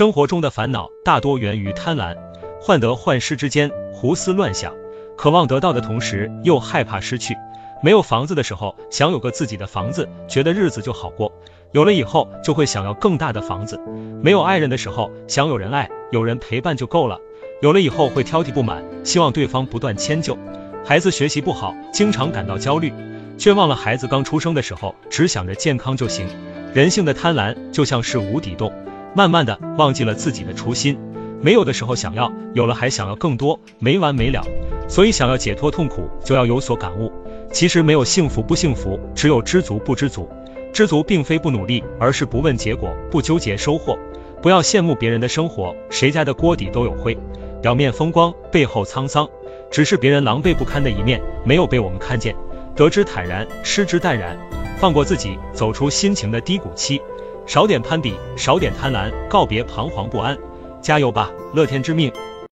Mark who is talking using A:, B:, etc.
A: 生活中的烦恼大多源于贪婪，患得患失之间胡思乱想，渴望得到的同时又害怕失去。没有房子的时候，想有个自己的房子，觉得日子就好过；有了以后，就会想要更大的房子。没有爱人的时候，想有人爱，有人陪伴就够了；有了以后，会挑剔不满，希望对方不断迁就。孩子学习不好，经常感到焦虑，却忘了孩子刚出生的时候，只想着健康就行。人性的贪婪就像是无底洞，慢慢的忘记了自己的初心。没有的时候想要，有了还想要更多，没完没了。所以想要解脱痛苦，就要有所感悟。其实没有幸福不幸福，只有知足不知足。知足并非不努力，而是不问结果，不纠结收获。不要羡慕别人的生活，谁家的锅底都有灰。表面风光，背后沧桑，只是别人狼狈不堪的一面，没有被我们看见。得之坦然，失之淡然，放过自己，走出心情的低谷期。少点攀比，少点贪婪，告别彷徨不安。加油吧，乐天之命。